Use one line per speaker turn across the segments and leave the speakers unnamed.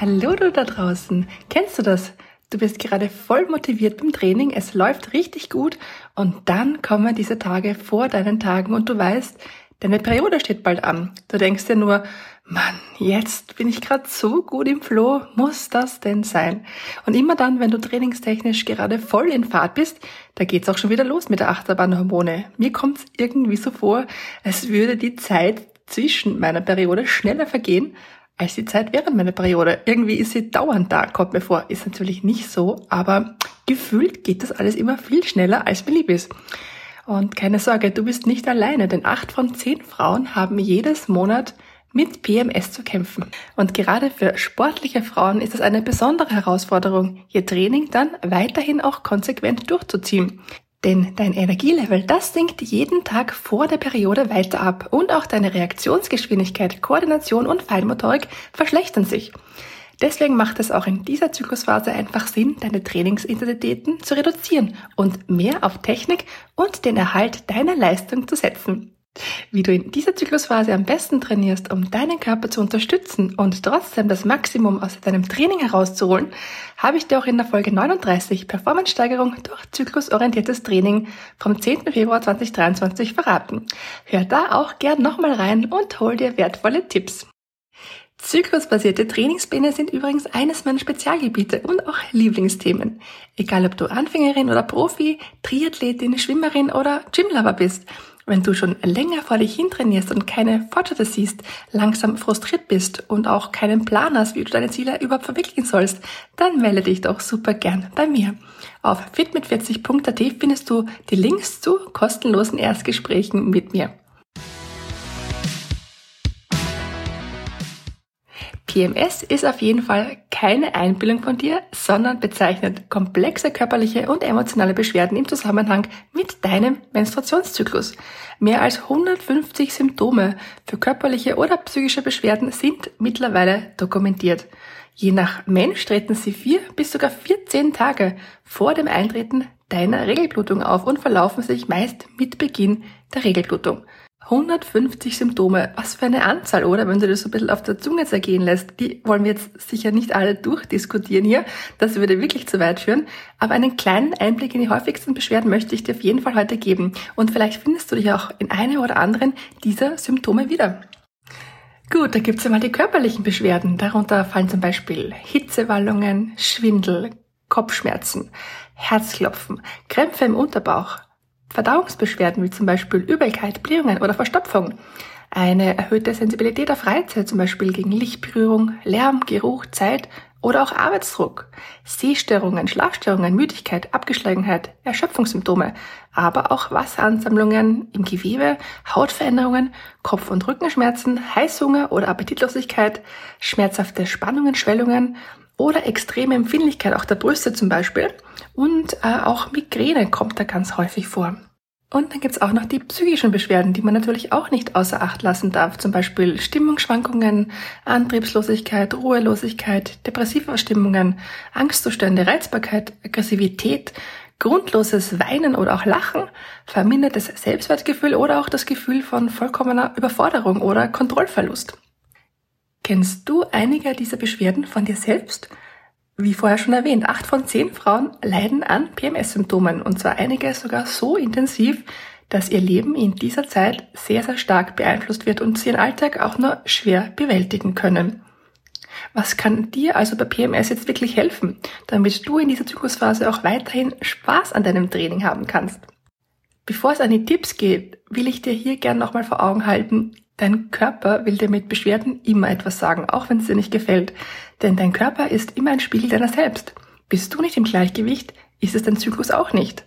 Hallo du da draußen. Kennst du das? Du bist gerade voll motiviert beim Training, es läuft richtig gut und dann kommen diese Tage vor deinen Tagen und du weißt, deine Periode steht bald an. Du denkst dir nur, Mann, jetzt bin ich gerade so gut im Flow, muss das denn sein? Und immer dann, wenn du trainingstechnisch gerade voll in Fahrt bist, da geht's auch schon wieder los mit der Achterbahnhormone. Mir kommt's irgendwie so vor, als würde die Zeit zwischen meiner Periode schneller vergehen, als die Zeit während meiner Periode. Irgendwie ist sie dauernd da, kommt mir vor. Ist natürlich nicht so, aber gefühlt geht das alles immer viel schneller, als mir lieb ist. Und keine Sorge, du bist nicht alleine, denn acht von zehn Frauen haben jedes Monat mit PMS zu kämpfen. Und gerade für sportliche Frauen ist es eine besondere Herausforderung, ihr Training dann weiterhin auch konsequent durchzuziehen. Denn dein Energielevel, das sinkt jeden Tag vor der Periode weiter ab und auch deine Reaktionsgeschwindigkeit, Koordination und Feinmotorik verschlechtern sich. Deswegen macht es auch in dieser Zyklusphase einfach Sinn, deine Trainingsintensitäten zu reduzieren und mehr auf Technik und den Erhalt deiner Leistung zu setzen. Wie du in dieser Zyklusphase am besten trainierst, um deinen Körper zu unterstützen und trotzdem das Maximum aus deinem Training herauszuholen, habe ich dir auch in der Folge 39 Performance-Steigerung durch zyklusorientiertes Training vom 10. Februar 2023 verraten. Hör da auch gern nochmal rein und hol dir wertvolle Tipps. Zyklusbasierte Trainingspläne sind übrigens eines meiner Spezialgebiete und auch Lieblingsthemen. Egal ob du Anfängerin oder Profi, Triathletin, Schwimmerin oder Gymlover bist. Wenn du schon länger vor dich hin trainierst und keine Fortschritte siehst, langsam frustriert bist und auch keinen Plan hast, wie du deine Ziele überhaupt verwirklichen sollst, dann melde dich doch super gern bei mir. Auf fitmit40.at findest du die Links zu kostenlosen Erstgesprächen mit mir. PMS ist auf jeden Fall keine Einbildung von dir, sondern bezeichnet komplexe körperliche und emotionale Beschwerden im Zusammenhang mit deinem Menstruationszyklus. Mehr als 150 Symptome für körperliche oder psychische Beschwerden sind mittlerweile dokumentiert. Je nach Mensch treten sie vier bis sogar 14 Tage vor dem Eintreten deiner Regelblutung auf und verlaufen sich meist mit Beginn der Regelblutung. 150 Symptome. Was für eine Anzahl, oder? Wenn du das so ein bisschen auf der Zunge zergehen lässt. Die wollen wir jetzt sicher nicht alle durchdiskutieren hier. Das würde wirklich zu weit führen. Aber einen kleinen Einblick in die häufigsten Beschwerden möchte ich dir auf jeden Fall heute geben. Und vielleicht findest du dich auch in einer oder anderen dieser Symptome wieder. Gut, da gibt's einmal die körperlichen Beschwerden. Darunter fallen zum Beispiel Hitzewallungen, Schwindel, Kopfschmerzen, Herzklopfen, Krämpfe im Unterbauch, Verdauungsbeschwerden wie zum Beispiel Übelkeit, Blähungen oder Verstopfung, eine erhöhte Sensibilität auf Reize, zum Beispiel gegen Lichtberührung, Lärm, Geruch, Zeit oder auch Arbeitsdruck, Sehstörungen, Schlafstörungen, Müdigkeit, Abgeschlagenheit, Erschöpfungssymptome, aber auch Wasseransammlungen im Gewebe, Hautveränderungen, Kopf- und Rückenschmerzen, Heißhunger oder Appetitlosigkeit, schmerzhafte Spannungen, Schwellungen oder extreme Empfindlichkeit auch der Brüste zum Beispiel und äh, auch Migräne kommt da ganz häufig vor. Und dann gibt's auch noch die psychischen Beschwerden, die man natürlich auch nicht außer Acht lassen darf. Zum Beispiel Stimmungsschwankungen, Antriebslosigkeit, Ruhelosigkeit, depressive Stimmungen, Angstzustände, Reizbarkeit, Aggressivität, grundloses Weinen oder auch Lachen, vermindertes Selbstwertgefühl oder auch das Gefühl von vollkommener Überforderung oder Kontrollverlust. Kennst du einige dieser Beschwerden von dir selbst? Wie vorher schon erwähnt, acht von zehn Frauen leiden an PMS-Symptomen und zwar einige sogar so intensiv, dass ihr Leben in dieser Zeit sehr, sehr stark beeinflusst wird und sie ihren Alltag auch nur schwer bewältigen können. Was kann dir also bei PMS jetzt wirklich helfen, damit du in dieser Zyklusphase auch weiterhin Spaß an deinem Training haben kannst? Bevor es an die Tipps geht, will ich dir hier gern nochmal vor Augen halten, Dein Körper will dir mit Beschwerden immer etwas sagen, auch wenn es dir nicht gefällt. Denn dein Körper ist immer ein Spiegel deiner selbst. Bist du nicht im Gleichgewicht, ist es dein Zyklus auch nicht.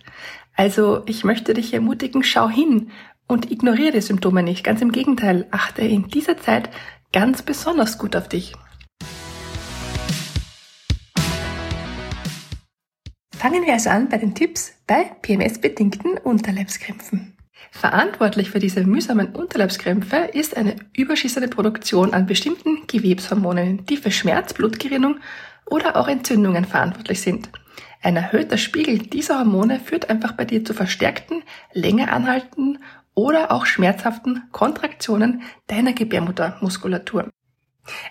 Also ich möchte dich ermutigen, schau hin und ignoriere die Symptome nicht. Ganz im Gegenteil, achte in dieser Zeit ganz besonders gut auf dich. Fangen wir also an bei den Tipps bei PMS-bedingten Unterleibskrämpfen. Verantwortlich für diese mühsamen Unterleibskrämpfe ist eine überschießende Produktion an bestimmten Gewebshormonen, die für Schmerz, Blutgerinnung oder auch Entzündungen verantwortlich sind. Ein erhöhter Spiegel dieser Hormone führt einfach bei dir zu verstärkten, länger anhaltenden oder auch schmerzhaften Kontraktionen deiner Gebärmuttermuskulatur.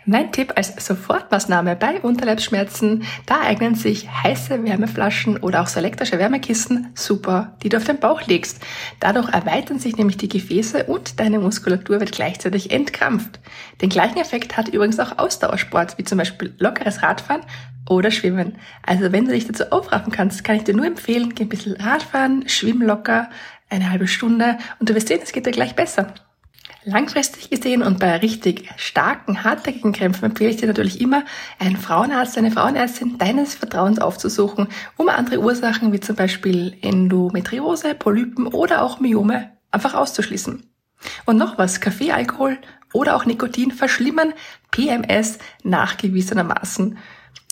Mein Tipp als Sofortmaßnahme bei Unterleibsschmerzen, da eignen sich heiße Wärmeflaschen oder auch so elektrische Wärmekissen super, die du auf den Bauch legst. Dadurch erweitern sich nämlich die Gefäße und deine Muskulatur wird gleichzeitig entkrampft. Den gleichen Effekt hat übrigens auch Ausdauersport, wie zum Beispiel lockeres Radfahren oder Schwimmen. Also wenn du dich dazu aufraffen kannst, kann ich dir nur empfehlen, geh ein bisschen Radfahren, schwimm locker, eine halbe Stunde und du wirst sehen, es geht dir gleich besser. Langfristig gesehen und bei richtig starken, hartnäckigen Krämpfen empfehle ich dir natürlich immer, einen Frauenarzt, eine Frauenärztin deines Vertrauens aufzusuchen, um andere Ursachen wie zum Beispiel Endometriose, Polypen oder auch Myome einfach auszuschließen. Und noch was, Kaffee, Alkohol oder auch Nikotin verschlimmern PMS nachgewiesenermaßen.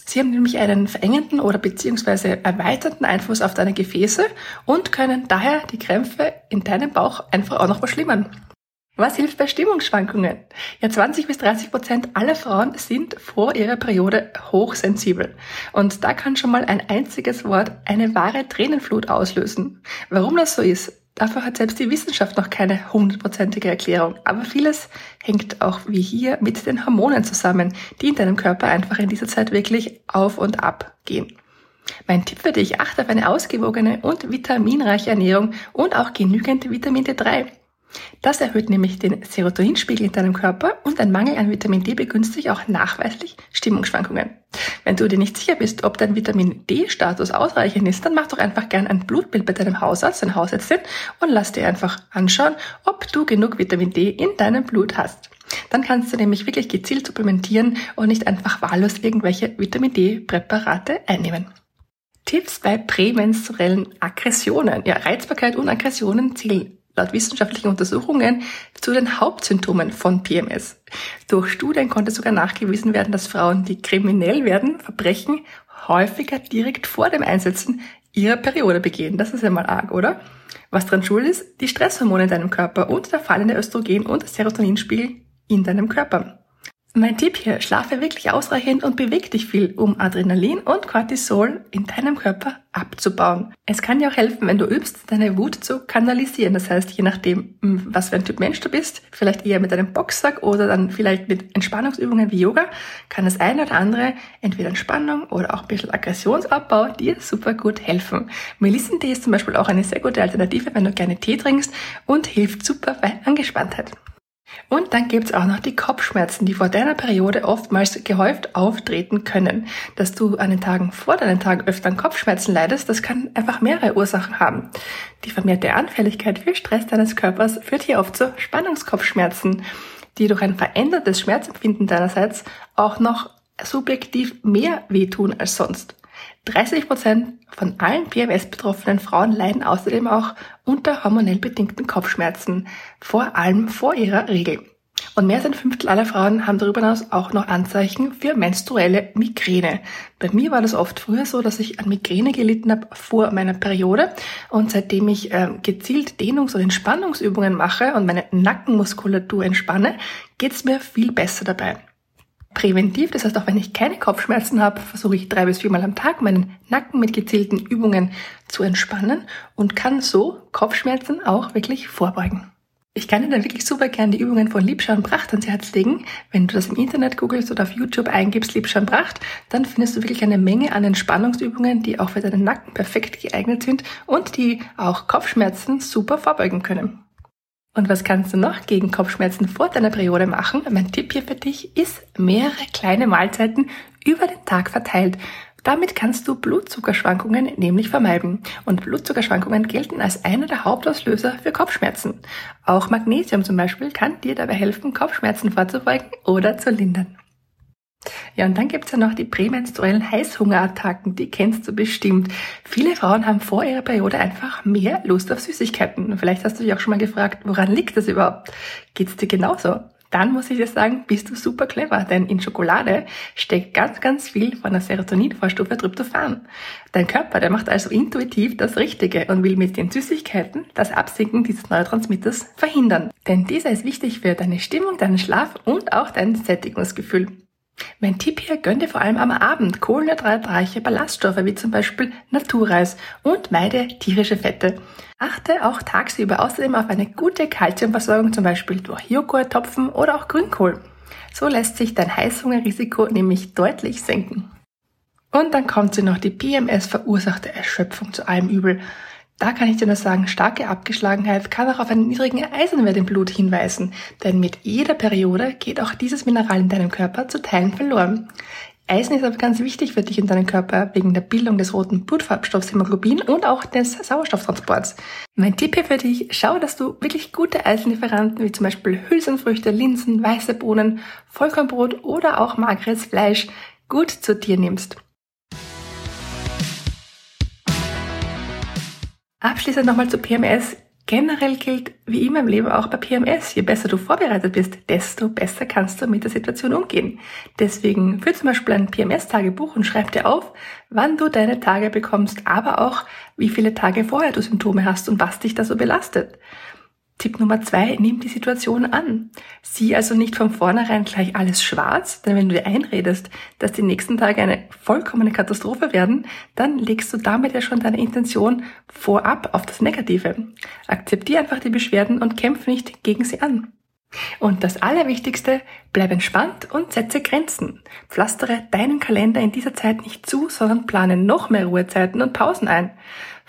Sie haben nämlich einen verengenden oder beziehungsweise erweiterten Einfluss auf deine Gefäße und können daher die Krämpfe in deinem Bauch einfach auch noch verschlimmern. Was hilft bei Stimmungsschwankungen? Ja, 20 bis 30 Prozent aller Frauen sind vor ihrer Periode hochsensibel. Und da kann schon mal ein einziges Wort eine wahre Tränenflut auslösen. Warum das so ist, dafür hat selbst die Wissenschaft noch keine hundertprozentige Erklärung. Aber vieles hängt auch wie hier mit den Hormonen zusammen, die in deinem Körper einfach in dieser Zeit wirklich auf und ab gehen. Mein Tipp für dich, achte auf eine ausgewogene und vitaminreiche Ernährung und auch genügend Vitamin D3. Das erhöht nämlich den Serotoninspiegel in deinem Körper und ein Mangel an Vitamin D begünstigt auch nachweislich Stimmungsschwankungen. Wenn du dir nicht sicher bist, ob dein Vitamin D-Status ausreichend ist, dann mach doch einfach gern ein Blutbild bei deinem Hausarzt, deiner Hausärztin und lass dir einfach anschauen, ob du genug Vitamin D in deinem Blut hast. Dann kannst du nämlich wirklich gezielt supplementieren und nicht einfach wahllos irgendwelche Vitamin D-Präparate einnehmen. Tipps bei prämenstruellen Aggressionen. Ja, Reizbarkeit und Aggressionen zählen laut wissenschaftlichen Untersuchungen zu den Hauptsymptomen von PMS. Durch Studien konnte sogar nachgewiesen werden, dass Frauen, die kriminell werden, Verbrechen häufiger direkt vor dem Einsetzen ihrer Periode begehen. Das ist ja mal arg, oder? Was dran schuld ist? Die Stresshormone in deinem Körper und der fallende Östrogen- und Serotoninspiegel in deinem Körper. Mein Tipp hier, schlafe wirklich ausreichend und beweg dich viel, um Adrenalin und Cortisol in deinem Körper abzubauen. Es kann dir auch helfen, wenn du übst, deine Wut zu kanalisieren. Das heißt, je nachdem, was für ein Typ Mensch du bist, vielleicht eher mit einem Boxsack oder dann vielleicht mit Entspannungsübungen wie Yoga, kann das eine oder andere, entweder Entspannung oder auch ein bisschen Aggressionsabbau, dir super gut helfen. Melissentee ist zum Beispiel auch eine sehr gute Alternative, wenn du gerne Tee trinkst und hilft super bei Angespanntheit. Und dann gibt's auch noch die Kopfschmerzen, die vor deiner Periode oftmals gehäuft auftreten können. Dass du an den Tagen vor deinen Tagen öfter an Kopfschmerzen leidest, das kann einfach mehrere Ursachen haben. Die vermehrte Anfälligkeit für Stress deines Körpers führt hier oft zu Spannungskopfschmerzen, die durch ein verändertes Schmerzempfinden deinerseits auch noch subjektiv mehr wehtun als sonst. 30 Prozent von allen PMS-betroffenen Frauen leiden außerdem auch unter hormonell bedingten Kopfschmerzen, vor allem vor ihrer Regel. Und mehr als ein Fünftel aller Frauen haben darüber hinaus auch noch Anzeichen für menstruelle Migräne. Bei mir war das oft früher so, dass ich an Migräne gelitten habe vor meiner Periode. Und seitdem ich äh, gezielt Dehnungs- und Entspannungsübungen mache und meine Nackenmuskulatur entspanne, geht's mir viel besser dabei präventiv. Das heißt, auch wenn ich keine Kopfschmerzen habe, versuche ich drei bis viermal am Tag meinen Nacken mit gezielten Übungen zu entspannen und kann so Kopfschmerzen auch wirklich vorbeugen. Ich kann dir dann wirklich super gern die Übungen von Liebscher Pracht ans Herz legen. Wenn du das im Internet googelst oder auf YouTube eingibst, Liebscher Pracht, dann findest du wirklich eine Menge an Entspannungsübungen, die auch für deinen Nacken perfekt geeignet sind und die auch Kopfschmerzen super vorbeugen können. Und was kannst du noch gegen Kopfschmerzen vor deiner Periode machen? Mein Tipp hier für dich ist mehrere kleine Mahlzeiten über den Tag verteilt. Damit kannst du Blutzuckerschwankungen nämlich vermeiden. Und Blutzuckerschwankungen gelten als einer der Hauptauslöser für Kopfschmerzen. Auch Magnesium zum Beispiel kann dir dabei helfen, Kopfschmerzen vorzubeugen oder zu lindern. Ja, und dann gibt's ja noch die prämenstruellen Heißhungerattacken, die kennst du bestimmt. Viele Frauen haben vor ihrer Periode einfach mehr Lust auf Süßigkeiten. Und vielleicht hast du dich auch schon mal gefragt, woran liegt das überhaupt? Geht's dir genauso? dann muss ich dir sagen, bist du super clever, denn in Schokolade steckt ganz, ganz viel von der Serotoninvorstufe Tryptophan. Dein Körper, der macht also intuitiv das Richtige und will mit den Süßigkeiten das Absinken dieses Neurotransmitters verhindern. Denn dieser ist wichtig für deine Stimmung, deinen Schlaf und auch dein Sättigungsgefühl. Mein Tipp hier, gönn dir vor allem am Abend kohlenhydratreiche Ballaststoffe wie zum Beispiel Naturreis und meide tierische Fette. Achte auch tagsüber außerdem auf eine gute Kalziumversorgung, zum Beispiel durch Joghurt, Topfen oder auch Grünkohl. So lässt sich dein Heißhungerrisiko nämlich deutlich senken. Und dann kommt sie noch die PMS verursachte Erschöpfung zu allem Übel. Da kann ich dir nur sagen, starke Abgeschlagenheit kann auch auf einen niedrigen Eisenwert im Blut hinweisen, denn mit jeder Periode geht auch dieses Mineral in deinem Körper zu Teilen verloren. Eisen ist aber ganz wichtig für dich in deinem Körper wegen der Bildung des roten Blutfarbstoffs Hämoglobin und auch des Sauerstofftransports. Mein Tipp hier für dich, schau, dass du wirklich gute Eisenlieferanten wie zum Beispiel Hülsenfrüchte, Linsen, weiße Bohnen, Vollkornbrot oder auch mageres Fleisch gut zu dir nimmst. Abschließend nochmal zu PMS. Generell gilt wie immer im Leben auch bei PMS, je besser du vorbereitet bist, desto besser kannst du mit der Situation umgehen. Deswegen führ zum Beispiel ein PMS-Tagebuch und schreib dir auf, wann du deine Tage bekommst, aber auch wie viele Tage vorher du Symptome hast und was dich da so belastet. Tipp Nummer zwei, nimm die Situation an. Sieh also nicht von vornherein gleich alles schwarz, denn wenn du dir einredest, dass die nächsten Tage eine vollkommene Katastrophe werden, dann legst du damit ja schon deine Intention vorab auf das Negative. Akzeptier einfach die Beschwerden und kämpf nicht gegen sie an. Und das Allerwichtigste, bleib entspannt und setze Grenzen. Pflastere deinen Kalender in dieser Zeit nicht zu, sondern plane noch mehr Ruhezeiten und Pausen ein.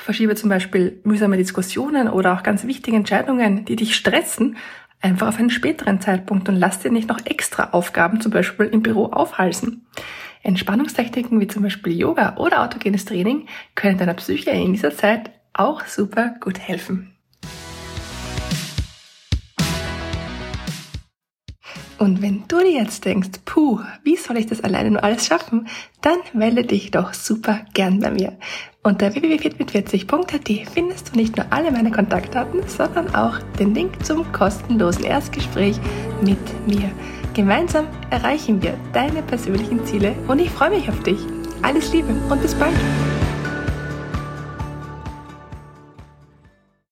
Verschiebe zum Beispiel mühsame Diskussionen oder auch ganz wichtige Entscheidungen, die dich stressen, einfach auf einen späteren Zeitpunkt und lass dir nicht noch extra Aufgaben zum Beispiel im Büro aufhalsen. Entspannungstechniken wie zum Beispiel Yoga oder autogenes Training können deiner Psyche in dieser Zeit auch super gut helfen. Und wenn du dir jetzt denkst, puh, wie soll ich das alleine nur alles schaffen, dann melde dich doch super gern bei mir. Unter www.fitmit40.at findest du nicht nur alle meine Kontaktdaten, sondern auch den Link zum kostenlosen Erstgespräch mit mir. Gemeinsam erreichen wir deine persönlichen Ziele und ich freue mich auf dich. Alles Liebe und bis bald.